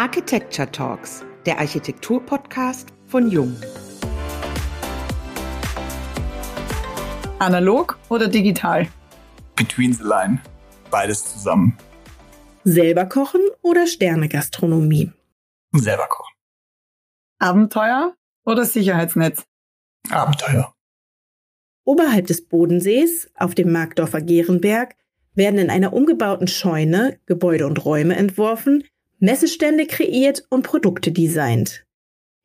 Architecture Talks, der Architektur-Podcast von Jung. Analog oder digital? Between the line. Beides zusammen. Selber kochen oder Sternegastronomie? Selber kochen. Abenteuer oder Sicherheitsnetz? Abenteuer. Oberhalb des Bodensees, auf dem Markdorfer Gehrenberg, werden in einer umgebauten Scheune Gebäude und Räume entworfen, Messestände kreiert und Produkte designt.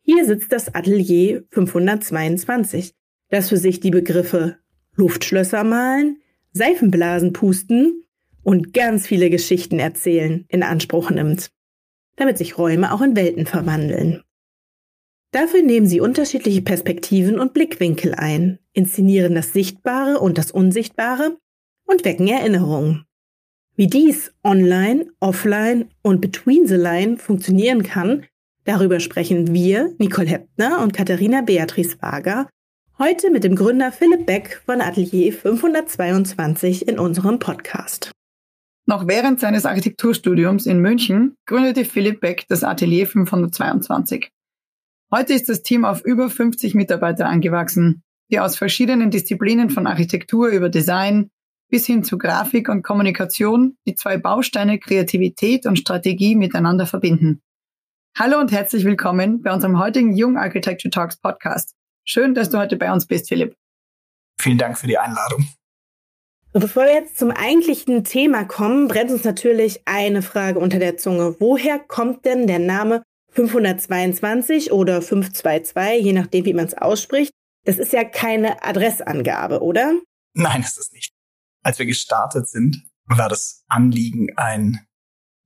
Hier sitzt das Atelier 522, das für sich die Begriffe Luftschlösser malen, Seifenblasen pusten und ganz viele Geschichten erzählen in Anspruch nimmt, damit sich Räume auch in Welten verwandeln. Dafür nehmen sie unterschiedliche Perspektiven und Blickwinkel ein, inszenieren das Sichtbare und das Unsichtbare und wecken Erinnerungen. Wie dies online, offline und between the line funktionieren kann, darüber sprechen wir, Nicole Heppner und Katharina Beatrice Wager, heute mit dem Gründer Philipp Beck von Atelier 522 in unserem Podcast. Noch während seines Architekturstudiums in München gründete Philipp Beck das Atelier 522. Heute ist das Team auf über 50 Mitarbeiter angewachsen, die aus verschiedenen Disziplinen von Architektur über Design, bis hin zu Grafik und Kommunikation die zwei Bausteine Kreativität und Strategie miteinander verbinden. Hallo und herzlich willkommen bei unserem heutigen Young Architecture Talks Podcast. Schön, dass du heute bei uns bist, Philipp. Vielen Dank für die Einladung. Bevor wir jetzt zum eigentlichen Thema kommen, brennt uns natürlich eine Frage unter der Zunge. Woher kommt denn der Name 522 oder 522, je nachdem, wie man es ausspricht? Das ist ja keine Adressangabe, oder? Nein, ist es nicht als wir gestartet sind, war das Anliegen, einen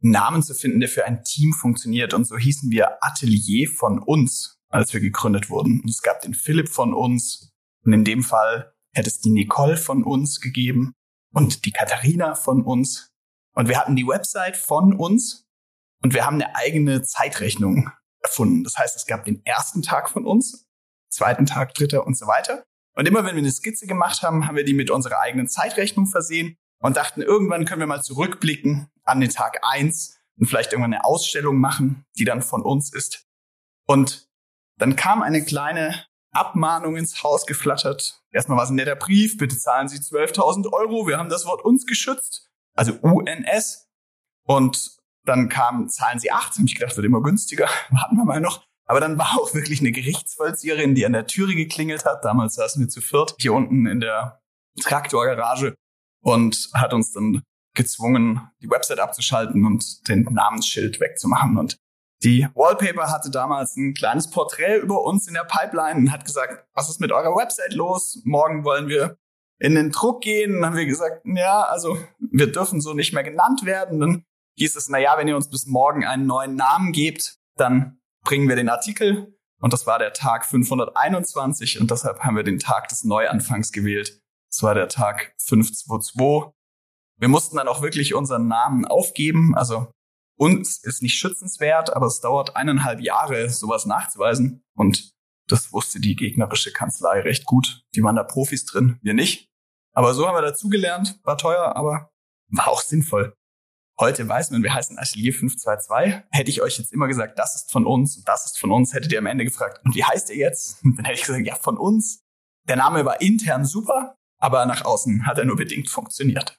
Namen zu finden, der für ein Team funktioniert. Und so hießen wir Atelier von uns, als wir gegründet wurden. Und es gab den Philipp von uns. Und in dem Fall hätte es die Nicole von uns gegeben und die Katharina von uns. Und wir hatten die Website von uns und wir haben eine eigene Zeitrechnung erfunden. Das heißt, es gab den ersten Tag von uns, zweiten Tag, dritter und so weiter. Und immer wenn wir eine Skizze gemacht haben, haben wir die mit unserer eigenen Zeitrechnung versehen und dachten, irgendwann können wir mal zurückblicken an den Tag eins und vielleicht irgendwann eine Ausstellung machen, die dann von uns ist. Und dann kam eine kleine Abmahnung ins Haus geflattert. Erstmal war es ein netter Brief, bitte zahlen Sie 12.000 Euro, wir haben das Wort uns geschützt, also UNS. Und dann kam, zahlen Sie 8, habe ich gedacht, wird immer günstiger, warten wir mal noch. Aber dann war auch wirklich eine Gerichtsvollzieherin, die an der Türe geklingelt hat. Damals saßen wir zu viert hier unten in der Traktorgarage und hat uns dann gezwungen, die Website abzuschalten und den Namensschild wegzumachen. Und die Wallpaper hatte damals ein kleines Porträt über uns in der Pipeline und hat gesagt, was ist mit eurer Website los? Morgen wollen wir in den Druck gehen. Dann haben wir gesagt, ja, also wir dürfen so nicht mehr genannt werden. Dann hieß es, na ja, wenn ihr uns bis morgen einen neuen Namen gebt, dann bringen wir den Artikel und das war der Tag 521 und deshalb haben wir den Tag des Neuanfangs gewählt. Das war der Tag 522. Wir mussten dann auch wirklich unseren Namen aufgeben. Also uns ist nicht schützenswert, aber es dauert eineinhalb Jahre, sowas nachzuweisen. Und das wusste die gegnerische Kanzlei recht gut. Die waren da Profis drin, wir nicht. Aber so haben wir dazugelernt, war teuer, aber war auch sinnvoll. Heute weiß man, wir heißen Atelier 522. Hätte ich euch jetzt immer gesagt, das ist von uns und das ist von uns, hättet ihr am Ende gefragt, und wie heißt ihr jetzt? Dann hätte ich gesagt, ja, von uns. Der Name war intern super, aber nach außen hat er nur bedingt funktioniert.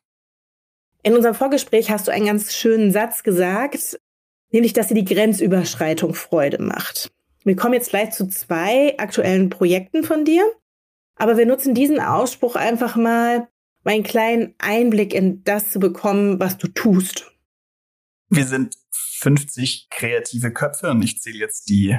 In unserem Vorgespräch hast du einen ganz schönen Satz gesagt, nämlich, dass dir die Grenzüberschreitung Freude macht. Wir kommen jetzt gleich zu zwei aktuellen Projekten von dir, aber wir nutzen diesen Ausspruch einfach mal, einen kleinen Einblick in das zu bekommen, was du tust. Wir sind 50 kreative Köpfe und ich zähle jetzt die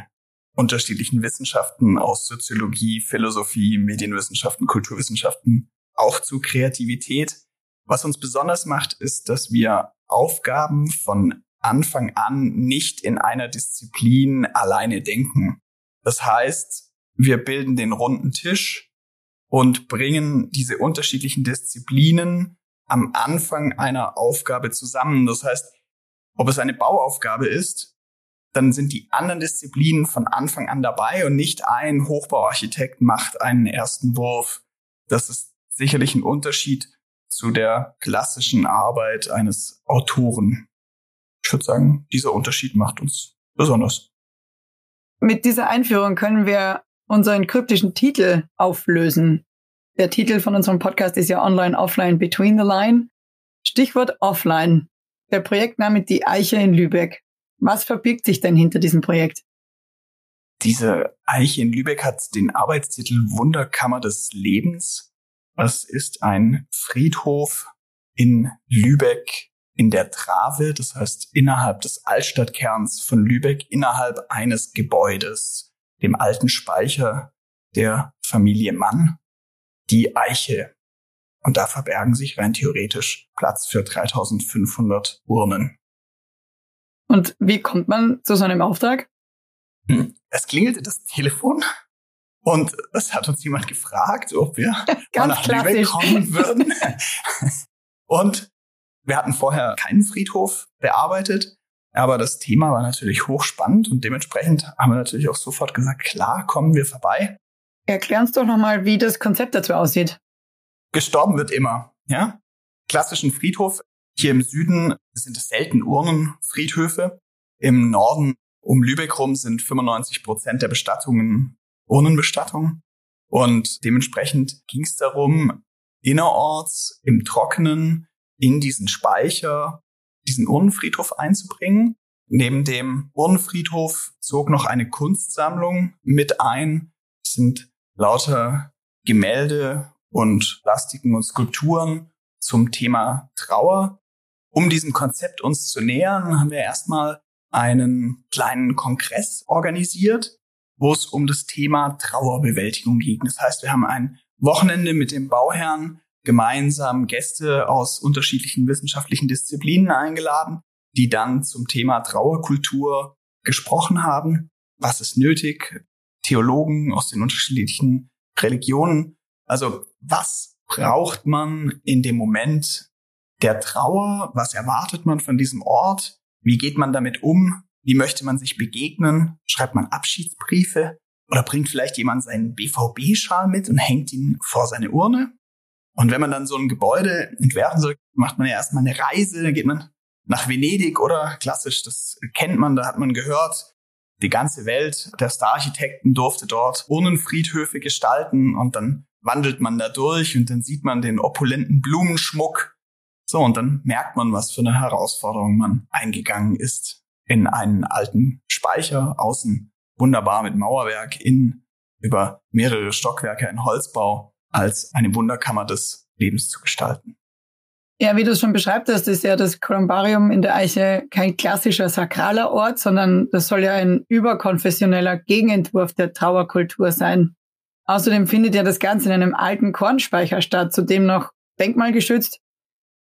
unterschiedlichen Wissenschaften aus Soziologie, Philosophie, Medienwissenschaften, Kulturwissenschaften auch zu Kreativität. Was uns besonders macht, ist, dass wir Aufgaben von Anfang an nicht in einer Disziplin alleine denken. Das heißt, wir bilden den runden Tisch und bringen diese unterschiedlichen Disziplinen am Anfang einer Aufgabe zusammen. Das heißt, ob es eine Bauaufgabe ist, dann sind die anderen Disziplinen von Anfang an dabei und nicht ein Hochbauarchitekt macht einen ersten Wurf. Das ist sicherlich ein Unterschied zu der klassischen Arbeit eines Autoren. Ich würde sagen, dieser Unterschied macht uns besonders. Mit dieser Einführung können wir unseren kryptischen Titel auflösen. Der Titel von unserem Podcast ist ja Online, Offline, Between the Line. Stichwort Offline. Der Projektname Die Eiche in Lübeck. Was verbirgt sich denn hinter diesem Projekt? Diese Eiche in Lübeck hat den Arbeitstitel Wunderkammer des Lebens. Es ist ein Friedhof in Lübeck in der Trave, das heißt innerhalb des Altstadtkerns von Lübeck, innerhalb eines Gebäudes, dem alten Speicher der Familie Mann, die Eiche. Und da verbergen sich rein theoretisch Platz für 3500 Urnen. Und wie kommt man zu so einem Auftrag? Hm, es klingelte das Telefon und es hat uns jemand gefragt, ob wir nach klassisch. Lübeck kommen würden. und wir hatten vorher keinen Friedhof bearbeitet, aber das Thema war natürlich hochspannend und dementsprechend haben wir natürlich auch sofort gesagt, klar, kommen wir vorbei. Erklär uns doch nochmal, wie das Konzept dazu aussieht. Gestorben wird immer, ja? Klassischen Friedhof. Hier im Süden sind es selten Urnenfriedhöfe. Im Norden um Lübeck rum sind 95 Prozent der Bestattungen Urnenbestattungen. Und dementsprechend ging es darum, innerorts im Trockenen in diesen Speicher diesen Urnenfriedhof einzubringen. Neben dem Urnenfriedhof zog noch eine Kunstsammlung mit ein. Es sind lauter Gemälde und Plastiken und Skulpturen zum Thema Trauer. Um diesem Konzept uns zu nähern, haben wir erstmal einen kleinen Kongress organisiert, wo es um das Thema Trauerbewältigung ging. Das heißt, wir haben ein Wochenende mit dem Bauherrn gemeinsam Gäste aus unterschiedlichen wissenschaftlichen Disziplinen eingeladen, die dann zum Thema Trauerkultur gesprochen haben. Was ist nötig? Theologen aus den unterschiedlichen Religionen. Also was braucht man in dem Moment der Trauer? Was erwartet man von diesem Ort? Wie geht man damit um? Wie möchte man sich begegnen? Schreibt man Abschiedsbriefe? Oder bringt vielleicht jemand seinen BVB-Schal mit und hängt ihn vor seine Urne? Und wenn man dann so ein Gebäude entwerfen soll, macht man ja erstmal eine Reise, dann geht man nach Venedig oder klassisch, das kennt man, da hat man gehört, die ganze Welt der Star-Architekten durfte dort Urnenfriedhöfe gestalten und dann wandelt man da durch und dann sieht man den opulenten Blumenschmuck. So, und dann merkt man, was für eine Herausforderung man eingegangen ist in einen alten Speicher, außen wunderbar mit Mauerwerk, innen über mehrere Stockwerke ein Holzbau als eine Wunderkammer des Lebens zu gestalten. Ja, wie du es schon beschreibt hast, ist ja das Kolumbarium in der Eiche kein klassischer sakraler Ort, sondern das soll ja ein überkonfessioneller Gegenentwurf der Trauerkultur sein. Außerdem findet ja das Ganze in einem alten Kornspeicher statt, zudem noch denkmalgeschützt.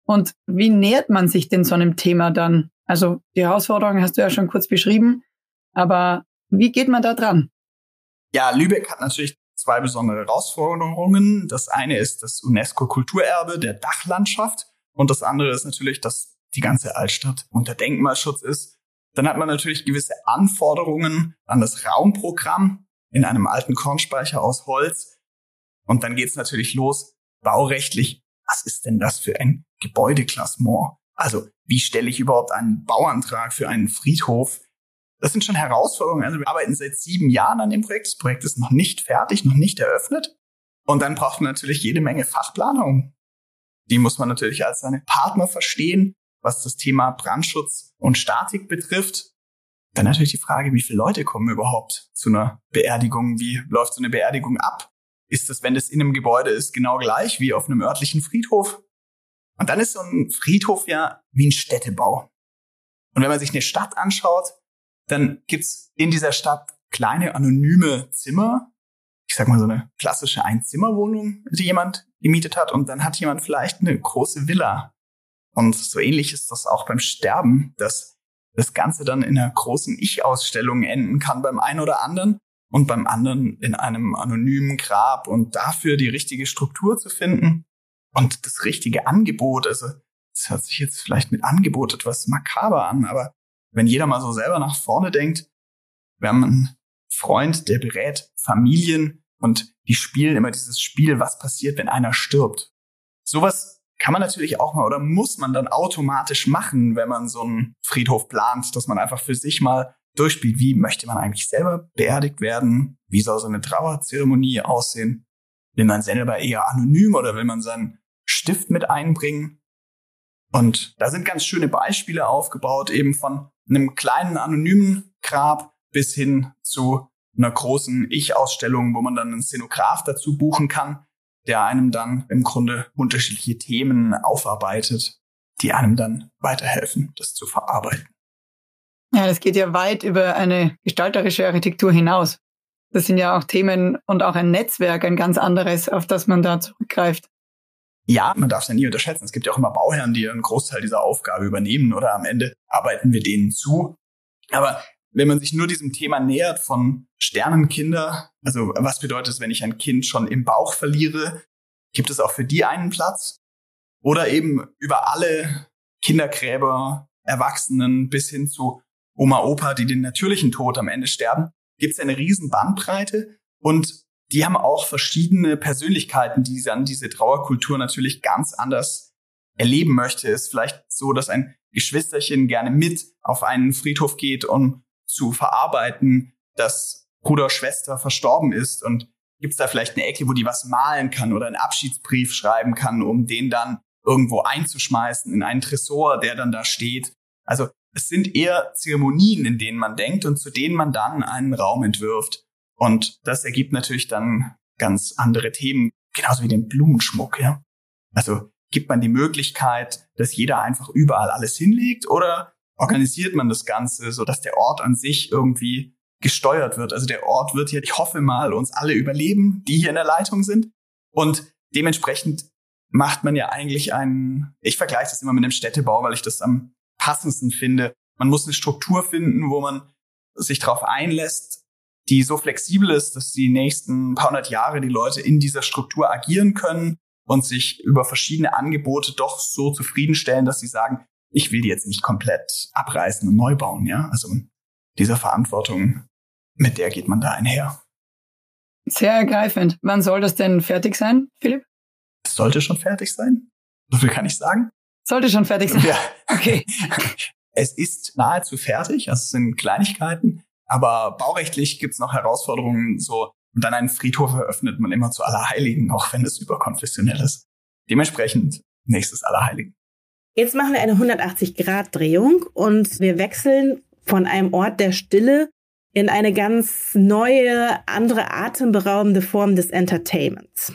Und wie nähert man sich denn so einem Thema dann? Also die Herausforderungen hast du ja schon kurz beschrieben, aber wie geht man da dran? Ja, Lübeck hat natürlich zwei besondere Herausforderungen. Das eine ist das UNESCO-Kulturerbe der Dachlandschaft und das andere ist natürlich, dass die ganze Altstadt unter Denkmalschutz ist. Dann hat man natürlich gewisse Anforderungen an das Raumprogramm in einem alten Kornspeicher aus Holz. Und dann geht's natürlich los, baurechtlich, was ist denn das für ein Gebäudeklassement? Also wie stelle ich überhaupt einen Bauantrag für einen Friedhof? Das sind schon Herausforderungen. Also wir arbeiten seit sieben Jahren an dem Projekt. Das Projekt ist noch nicht fertig, noch nicht eröffnet. Und dann braucht man natürlich jede Menge Fachplanung. Die muss man natürlich als seine Partner verstehen, was das Thema Brandschutz und Statik betrifft. Dann natürlich die Frage, wie viele Leute kommen überhaupt zu einer Beerdigung? Wie läuft so eine Beerdigung ab? Ist das, wenn das in einem Gebäude ist, genau gleich wie auf einem örtlichen Friedhof? Und dann ist so ein Friedhof ja wie ein Städtebau. Und wenn man sich eine Stadt anschaut, dann gibt's in dieser Stadt kleine anonyme Zimmer. Ich sag mal so eine klassische Einzimmerwohnung, die jemand gemietet hat. Und dann hat jemand vielleicht eine große Villa. Und so ähnlich ist das auch beim Sterben, dass das Ganze dann in einer großen Ich-Ausstellung enden kann beim einen oder anderen und beim anderen in einem anonymen Grab und dafür die richtige Struktur zu finden und das richtige Angebot. Also, das hört sich jetzt vielleicht mit Angebot etwas makaber an, aber wenn jeder mal so selber nach vorne denkt, wir haben einen Freund, der berät Familien und die spielen immer dieses Spiel, was passiert, wenn einer stirbt. Sowas kann man natürlich auch mal oder muss man dann automatisch machen, wenn man so einen Friedhof plant, dass man einfach für sich mal durchspielt, wie möchte man eigentlich selber beerdigt werden? Wie soll so eine Trauerzeremonie aussehen? Will man selber eher anonym oder will man seinen Stift mit einbringen? Und da sind ganz schöne Beispiele aufgebaut, eben von einem kleinen anonymen Grab bis hin zu einer großen Ich-Ausstellung, wo man dann einen Szenograph dazu buchen kann, der einem dann im Grunde unterschiedliche Themen aufarbeitet, die einem dann weiterhelfen, das zu verarbeiten. Ja, das geht ja weit über eine gestalterische Architektur hinaus. Das sind ja auch Themen und auch ein Netzwerk, ein ganz anderes, auf das man da zurückgreift. Ja, man darf es ja nie unterschätzen. Es gibt ja auch immer Bauherren, die einen Großteil dieser Aufgabe übernehmen oder am Ende arbeiten wir denen zu. Aber wenn man sich nur diesem Thema nähert von Sternenkinder, also was bedeutet es, wenn ich ein Kind schon im Bauch verliere? Gibt es auch für die einen Platz? Oder eben über alle Kindergräber, Erwachsenen bis hin zu Oma, Opa, die den natürlichen Tod am Ende sterben, gibt es eine riesen Bandbreite und die haben auch verschiedene Persönlichkeiten, die dann diese Trauerkultur natürlich ganz anders erleben möchte. Ist vielleicht so, dass ein Geschwisterchen gerne mit auf einen Friedhof geht, um zu verarbeiten, dass Bruder, Schwester verstorben ist und gibt es da vielleicht eine Ecke, wo die was malen kann oder einen Abschiedsbrief schreiben kann, um den dann irgendwo einzuschmeißen in einen Tresor, der dann da steht. Also es sind eher Zeremonien, in denen man denkt und zu denen man dann einen Raum entwirft. Und das ergibt natürlich dann ganz andere Themen, genauso wie den Blumenschmuck, ja. Also gibt man die Möglichkeit, dass jeder einfach überall alles hinlegt oder organisiert man das Ganze, so dass der Ort an sich irgendwie gesteuert wird. Also der Ort wird hier, ich hoffe mal, uns alle überleben, die hier in der Leitung sind. Und dementsprechend macht man ja eigentlich einen, ich vergleiche das immer mit dem Städtebau, weil ich das am passendsten finde. Man muss eine Struktur finden, wo man sich darauf einlässt, die so flexibel ist, dass die nächsten paar hundert Jahre die Leute in dieser Struktur agieren können und sich über verschiedene Angebote doch so zufriedenstellen, dass sie sagen, ich will die jetzt nicht komplett abreißen und neu bauen, ja. Also diese Verantwortung, mit der geht man da einher. Sehr ergreifend. Wann soll das denn fertig sein, Philipp? Es sollte schon fertig sein. So viel kann ich sagen. Sollte schon fertig sein. Ja. Okay. es ist nahezu fertig. Also es sind Kleinigkeiten. Aber baurechtlich gibt's noch Herausforderungen, so, und dann einen Friedhof eröffnet man immer zu Allerheiligen, auch wenn es überkonfessionell ist. Dementsprechend nächstes Allerheiligen. Jetzt machen wir eine 180-Grad-Drehung und wir wechseln von einem Ort der Stille in eine ganz neue, andere atemberaubende Form des Entertainments.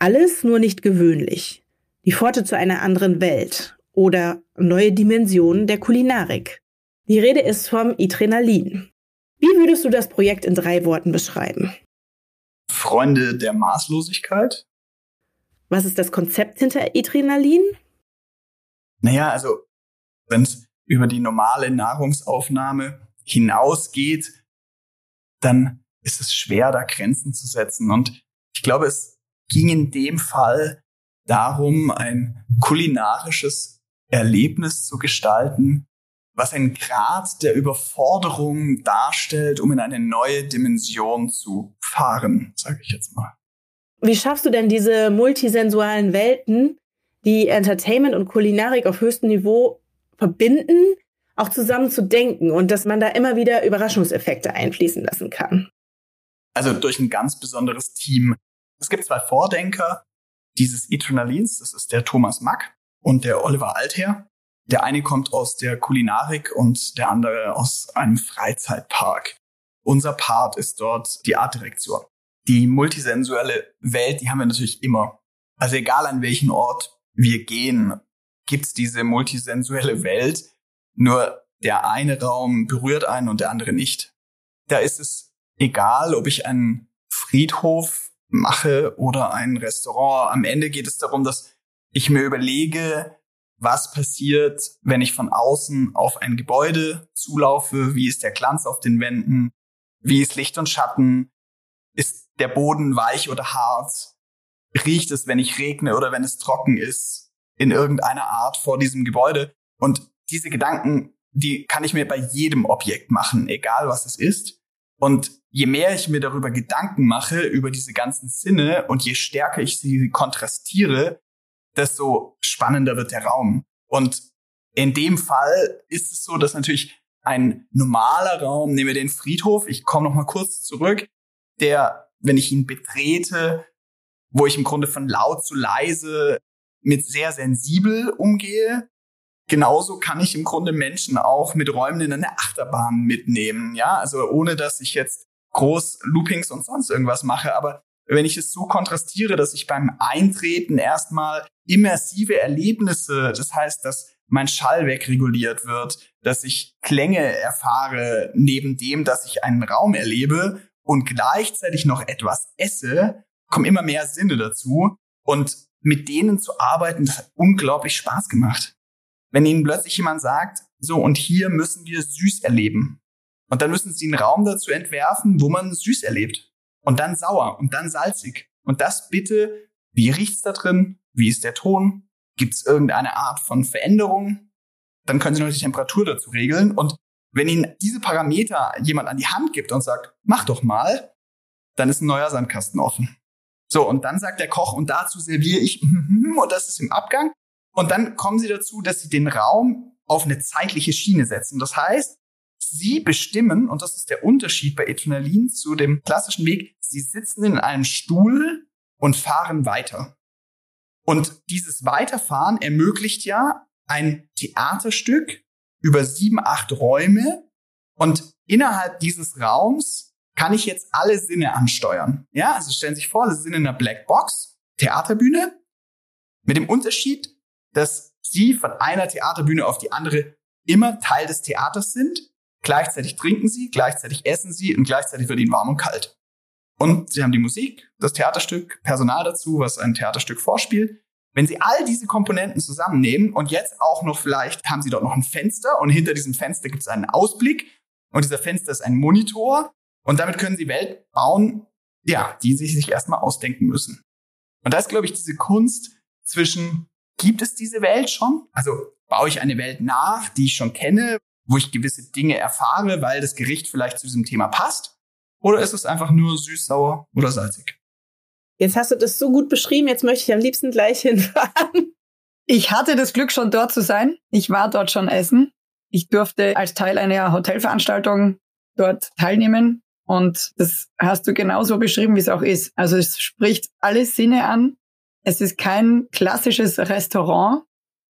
Alles nur nicht gewöhnlich. Die Pforte zu einer anderen Welt oder neue Dimensionen der Kulinarik. Die Rede ist vom Adrenalin. Wie würdest du das Projekt in drei Worten beschreiben? Freunde der Maßlosigkeit. Was ist das Konzept hinter Adrenalin? Naja, also wenn es über die normale Nahrungsaufnahme hinausgeht, dann ist es schwer, da Grenzen zu setzen. Und ich glaube, es ging in dem Fall darum, ein kulinarisches Erlebnis zu gestalten, was einen Grad der Überforderung darstellt, um in eine neue Dimension zu fahren, sage ich jetzt mal. Wie schaffst du denn diese multisensualen Welten, die Entertainment und Kulinarik auf höchstem Niveau verbinden, auch zusammen zu denken und dass man da immer wieder Überraschungseffekte einfließen lassen kann? Also durch ein ganz besonderes Team. Es gibt zwei Vordenker dieses Adrenalins, das ist der Thomas Mack und der Oliver Alther. Der eine kommt aus der Kulinarik und der andere aus einem Freizeitpark. Unser Part ist dort die Artdirektion. Die multisensuelle Welt, die haben wir natürlich immer. Also egal an welchen Ort wir gehen, gibt's diese multisensuelle Welt. Nur der eine Raum berührt einen und der andere nicht. Da ist es egal, ob ich einen Friedhof mache oder ein Restaurant. Am Ende geht es darum, dass ich mir überlege, was passiert, wenn ich von außen auf ein Gebäude zulaufe, wie ist der Glanz auf den Wänden, wie ist Licht und Schatten, ist der Boden weich oder hart, riecht es, wenn ich regne oder wenn es trocken ist, in irgendeiner Art vor diesem Gebäude. Und diese Gedanken, die kann ich mir bei jedem Objekt machen, egal was es ist. Und je mehr ich mir darüber Gedanken mache, über diese ganzen Sinne und je stärker ich sie kontrastiere, desto spannender wird der Raum. Und in dem Fall ist es so, dass natürlich ein normaler Raum, nehmen wir den Friedhof, ich komme noch mal kurz zurück, der, wenn ich ihn betrete, wo ich im Grunde von laut zu leise mit sehr sensibel umgehe, genauso kann ich im Grunde Menschen auch mit Räumen in eine Achterbahn mitnehmen, ja, also ohne dass ich jetzt groß Loopings und sonst irgendwas mache, aber wenn ich es so kontrastiere, dass ich beim Eintreten erstmal immersive Erlebnisse, das heißt, dass mein Schall wegreguliert wird, dass ich Klänge erfahre neben dem, dass ich einen Raum erlebe und gleichzeitig noch etwas esse, kommen immer mehr Sinne dazu und mit denen zu arbeiten, das hat unglaublich Spaß gemacht. Wenn Ihnen plötzlich jemand sagt, so und hier müssen wir süß erleben. Und dann müssen Sie einen Raum dazu entwerfen, wo man süß erlebt. Und dann sauer und dann salzig. Und das bitte, wie riecht's da drin? Wie ist der Ton? Gibt es irgendeine Art von Veränderung? Dann können Sie noch die Temperatur dazu regeln. Und wenn Ihnen diese Parameter jemand an die Hand gibt und sagt, mach doch mal, dann ist ein neuer Sandkasten offen. So, und dann sagt der Koch, und dazu serviere ich, und das ist im Abgang. Und dann kommen Sie dazu, dass Sie den Raum auf eine zeitliche Schiene setzen. Das heißt, Sie bestimmen, und das ist der Unterschied bei Adrenalin zu dem klassischen Weg, Sie sitzen in einem Stuhl und fahren weiter. Und dieses Weiterfahren ermöglicht ja ein Theaterstück über sieben, acht Räume und innerhalb dieses Raums kann ich jetzt alle Sinne ansteuern. Ja, also stellen Sie sich vor, Sie sind in einer Blackbox, Theaterbühne, mit dem Unterschied, dass Sie von einer Theaterbühne auf die andere immer Teil des Theaters sind. Gleichzeitig trinken Sie, gleichzeitig essen Sie und gleichzeitig wird Ihnen warm und kalt. Und Sie haben die Musik, das Theaterstück, Personal dazu, was ein Theaterstück vorspielt. Wenn Sie all diese Komponenten zusammennehmen und jetzt auch noch vielleicht haben Sie dort noch ein Fenster und hinter diesem Fenster gibt es einen Ausblick und dieser Fenster ist ein Monitor und damit können Sie Welt bauen, ja, die Sie sich erstmal ausdenken müssen. Und da ist, glaube ich, diese Kunst zwischen, gibt es diese Welt schon? Also baue ich eine Welt nach, die ich schon kenne, wo ich gewisse Dinge erfahre, weil das Gericht vielleicht zu diesem Thema passt? Oder ist es einfach nur süß, sauer oder salzig? Jetzt hast du das so gut beschrieben, jetzt möchte ich am liebsten gleich hinfahren. Ich hatte das Glück, schon dort zu sein. Ich war dort schon essen. Ich durfte als Teil einer Hotelveranstaltung dort teilnehmen. Und das hast du genauso beschrieben, wie es auch ist. Also es spricht alle Sinne an. Es ist kein klassisches Restaurant,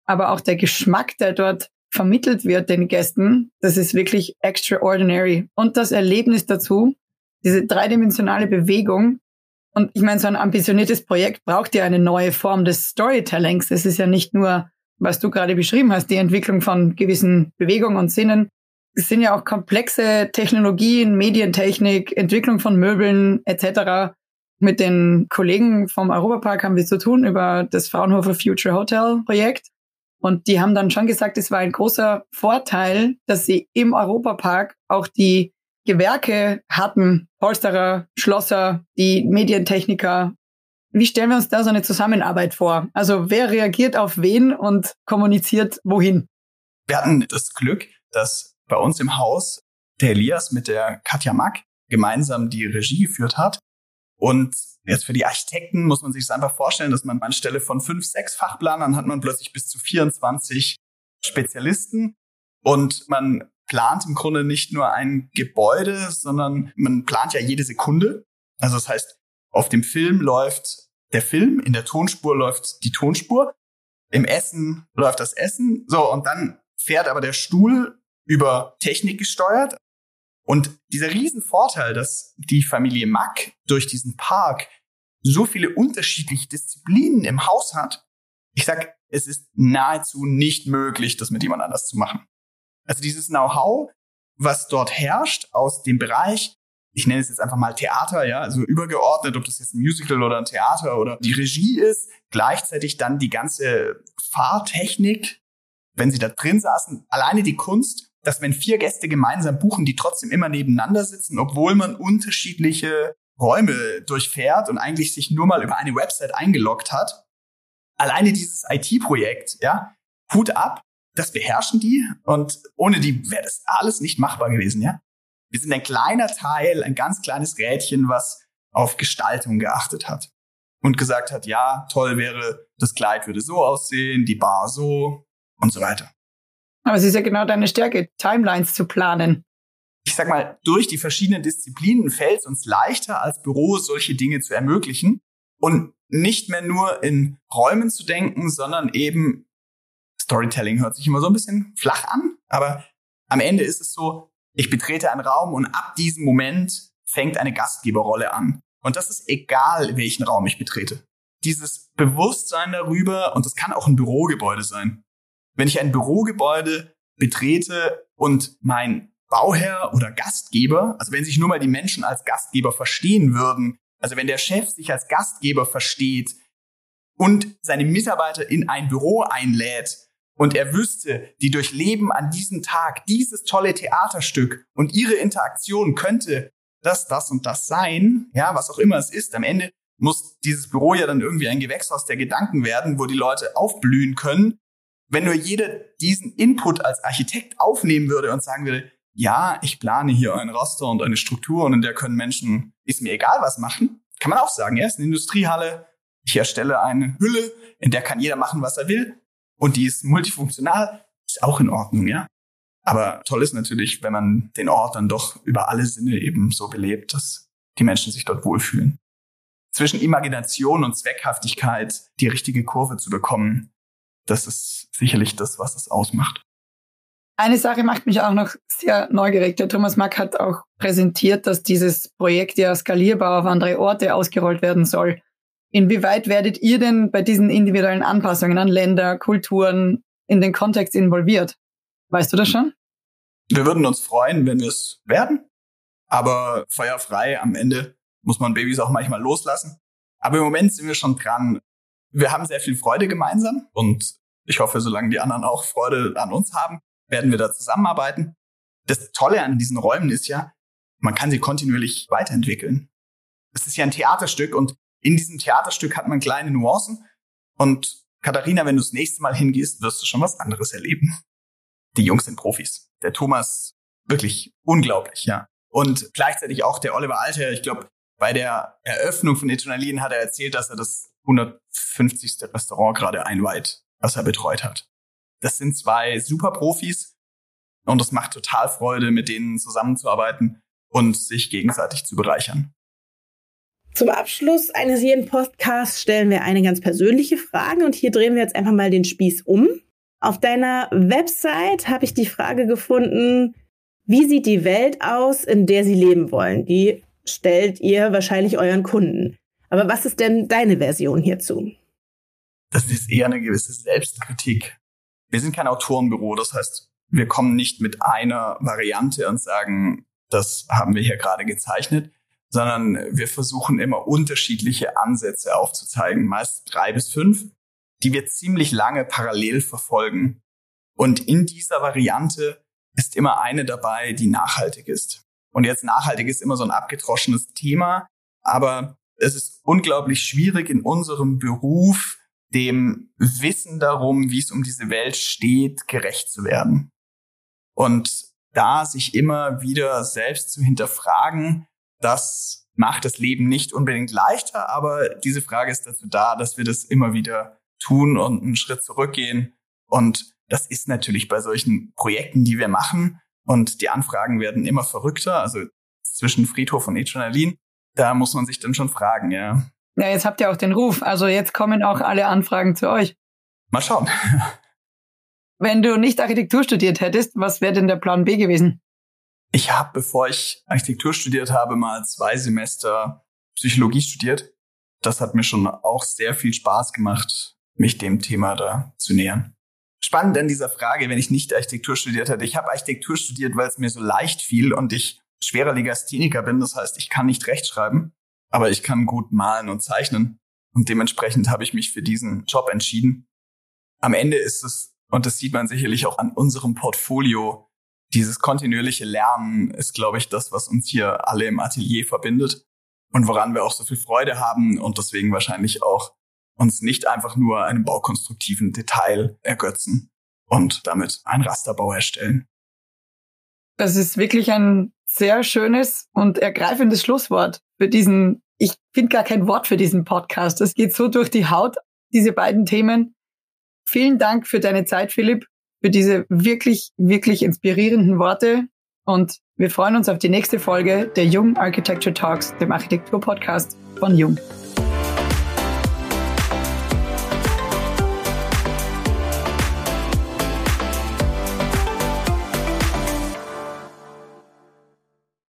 aber auch der Geschmack, der dort vermittelt wird den Gästen, das ist wirklich extraordinary. Und das Erlebnis dazu, diese dreidimensionale Bewegung, und ich meine, so ein ambitioniertes Projekt braucht ja eine neue Form des Storytellings. Es ist ja nicht nur, was du gerade beschrieben hast, die Entwicklung von gewissen Bewegungen und Sinnen. Es sind ja auch komplexe Technologien, Medientechnik, Entwicklung von Möbeln etc. Mit den Kollegen vom Europapark haben wir zu tun über das Fraunhofer Future Hotel Projekt. Und die haben dann schon gesagt, es war ein großer Vorteil, dass sie im Europapark auch die Gewerke hatten, Polsterer, Schlosser, die Medientechniker. Wie stellen wir uns da so eine Zusammenarbeit vor? Also wer reagiert auf wen und kommuniziert wohin? Wir hatten das Glück, dass bei uns im Haus der Elias mit der Katja Mack gemeinsam die Regie geführt hat. Und jetzt für die Architekten muss man sich das einfach vorstellen, dass man anstelle von fünf, sechs Fachplanern hat man plötzlich bis zu 24 Spezialisten und man plant im Grunde nicht nur ein Gebäude, sondern man plant ja jede Sekunde. Also das heißt, auf dem Film läuft der Film, in der Tonspur läuft die Tonspur, im Essen läuft das Essen, so und dann fährt aber der Stuhl über Technik gesteuert. Und dieser Riesenvorteil, dass die Familie Mack durch diesen Park so viele unterschiedliche Disziplinen im Haus hat, ich sag, es ist nahezu nicht möglich, das mit jemand anders zu machen. Also dieses Know-how, was dort herrscht aus dem Bereich, ich nenne es jetzt einfach mal Theater, ja, also übergeordnet, ob das jetzt ein Musical oder ein Theater oder die Regie ist, gleichzeitig dann die ganze Fahrtechnik, wenn sie da drin saßen, alleine die Kunst, dass wenn vier Gäste gemeinsam buchen, die trotzdem immer nebeneinander sitzen, obwohl man unterschiedliche Räume durchfährt und eigentlich sich nur mal über eine Website eingeloggt hat. Alleine dieses IT-Projekt, ja, Hut ab, das beherrschen die und ohne die wäre das alles nicht machbar gewesen, ja. Wir sind ein kleiner Teil, ein ganz kleines Rädchen, was auf Gestaltung geachtet hat und gesagt hat, ja, toll wäre, das Kleid würde so aussehen, die Bar so und so weiter. Aber es ist ja genau deine Stärke, Timelines zu planen. Ich sag mal, durch die verschiedenen Disziplinen fällt es uns leichter, als Büro solche Dinge zu ermöglichen und nicht mehr nur in Räumen zu denken, sondern eben Storytelling hört sich immer so ein bisschen flach an, aber am Ende ist es so, ich betrete einen Raum und ab diesem Moment fängt eine Gastgeberrolle an. Und das ist egal, welchen Raum ich betrete. Dieses Bewusstsein darüber, und das kann auch ein Bürogebäude sein. Wenn ich ein Bürogebäude betrete und mein Bauherr oder Gastgeber, also wenn sich nur mal die Menschen als Gastgeber verstehen würden, also wenn der Chef sich als Gastgeber versteht und seine Mitarbeiter in ein Büro einlädt und er wüsste, die durchleben an diesem Tag dieses tolle Theaterstück und ihre Interaktion könnte das, das und das sein, ja, was auch immer es ist. Am Ende muss dieses Büro ja dann irgendwie ein Gewächshaus der Gedanken werden, wo die Leute aufblühen können. Wenn nur jeder diesen Input als Architekt aufnehmen würde und sagen würde, ja, ich plane hier ein Raster und eine Struktur und in der können Menschen, ist mir egal was machen, kann man auch sagen, ja, ist eine Industriehalle, ich erstelle eine Hülle, in der kann jeder machen, was er will und die ist multifunktional, ist auch in Ordnung, ja. Aber toll ist natürlich, wenn man den Ort dann doch über alle Sinne eben so belebt, dass die Menschen sich dort wohlfühlen. Zwischen Imagination und Zweckhaftigkeit die richtige Kurve zu bekommen, das ist sicherlich das, was es ausmacht. Eine Sache macht mich auch noch sehr neugierig. Der Thomas Mack hat auch präsentiert, dass dieses Projekt ja skalierbar auf andere Orte ausgerollt werden soll. Inwieweit werdet ihr denn bei diesen individuellen Anpassungen an Länder, Kulturen in den Kontext involviert? Weißt du das schon? Wir würden uns freuen, wenn wir es werden. Aber feuerfrei am Ende muss man Babys auch manchmal loslassen. Aber im Moment sind wir schon dran. Wir haben sehr viel Freude gemeinsam und ich hoffe, solange die anderen auch Freude an uns haben, werden wir da zusammenarbeiten. Das Tolle an diesen Räumen ist ja, man kann sie kontinuierlich weiterentwickeln. Es ist ja ein Theaterstück und in diesem Theaterstück hat man kleine Nuancen. Und Katharina, wenn du das nächste Mal hingehst, wirst du schon was anderes erleben. Die Jungs sind Profis. Der Thomas, wirklich unglaublich, ja. Und gleichzeitig auch der Oliver Alter, ich glaube, bei der Eröffnung von Etonalin hat er erzählt, dass er das 150. Restaurant gerade einweiht, was er betreut hat. Das sind zwei super Profis und es macht total Freude, mit denen zusammenzuarbeiten und sich gegenseitig zu bereichern. Zum Abschluss eines jeden Podcasts stellen wir eine ganz persönliche Frage und hier drehen wir jetzt einfach mal den Spieß um. Auf deiner Website habe ich die Frage gefunden, wie sieht die Welt aus, in der Sie leben wollen? Die stellt ihr wahrscheinlich euren Kunden. Aber was ist denn deine Version hierzu? Das ist eher eine gewisse Selbstkritik. Wir sind kein Autorenbüro, das heißt, wir kommen nicht mit einer Variante und sagen, das haben wir hier gerade gezeichnet, sondern wir versuchen immer unterschiedliche Ansätze aufzuzeigen, meist drei bis fünf, die wir ziemlich lange parallel verfolgen. Und in dieser Variante ist immer eine dabei, die nachhaltig ist. Und jetzt nachhaltig ist immer so ein abgetroschenes Thema, aber es ist unglaublich schwierig in unserem Beruf, dem Wissen darum, wie es um diese Welt steht, gerecht zu werden. Und da sich immer wieder selbst zu hinterfragen, das macht das Leben nicht unbedingt leichter, aber diese Frage ist dazu da, dass wir das immer wieder tun und einen Schritt zurückgehen. Und das ist natürlich bei solchen Projekten, die wir machen. Und die Anfragen werden immer verrückter. Also zwischen Friedhof und Adrenalin, da muss man sich dann schon fragen, ja. Ja, jetzt habt ihr auch den Ruf. Also jetzt kommen auch alle Anfragen zu euch. Mal schauen. Wenn du nicht Architektur studiert hättest, was wäre denn der Plan B gewesen? Ich habe, bevor ich Architektur studiert habe, mal zwei Semester Psychologie studiert. Das hat mir schon auch sehr viel Spaß gemacht, mich dem Thema da zu nähern. Spannend an dieser Frage, wenn ich nicht Architektur studiert hätte. Ich habe Architektur studiert, weil es mir so leicht fiel und ich schwerer Legastheniker bin. Das heißt, ich kann nicht rechtschreiben, aber ich kann gut malen und zeichnen. Und dementsprechend habe ich mich für diesen Job entschieden. Am Ende ist es, und das sieht man sicherlich auch an unserem Portfolio, dieses kontinuierliche Lernen ist, glaube ich, das, was uns hier alle im Atelier verbindet und woran wir auch so viel Freude haben und deswegen wahrscheinlich auch uns nicht einfach nur einem baukonstruktiven Detail ergötzen und damit ein Rasterbau erstellen. Das ist wirklich ein sehr schönes und ergreifendes Schlusswort für diesen, ich finde gar kein Wort für diesen Podcast. Das geht so durch die Haut, diese beiden Themen. Vielen Dank für deine Zeit, Philipp für diese wirklich, wirklich inspirierenden Worte. Und wir freuen uns auf die nächste Folge der Jung Architecture Talks, dem Architektur-Podcast von Jung.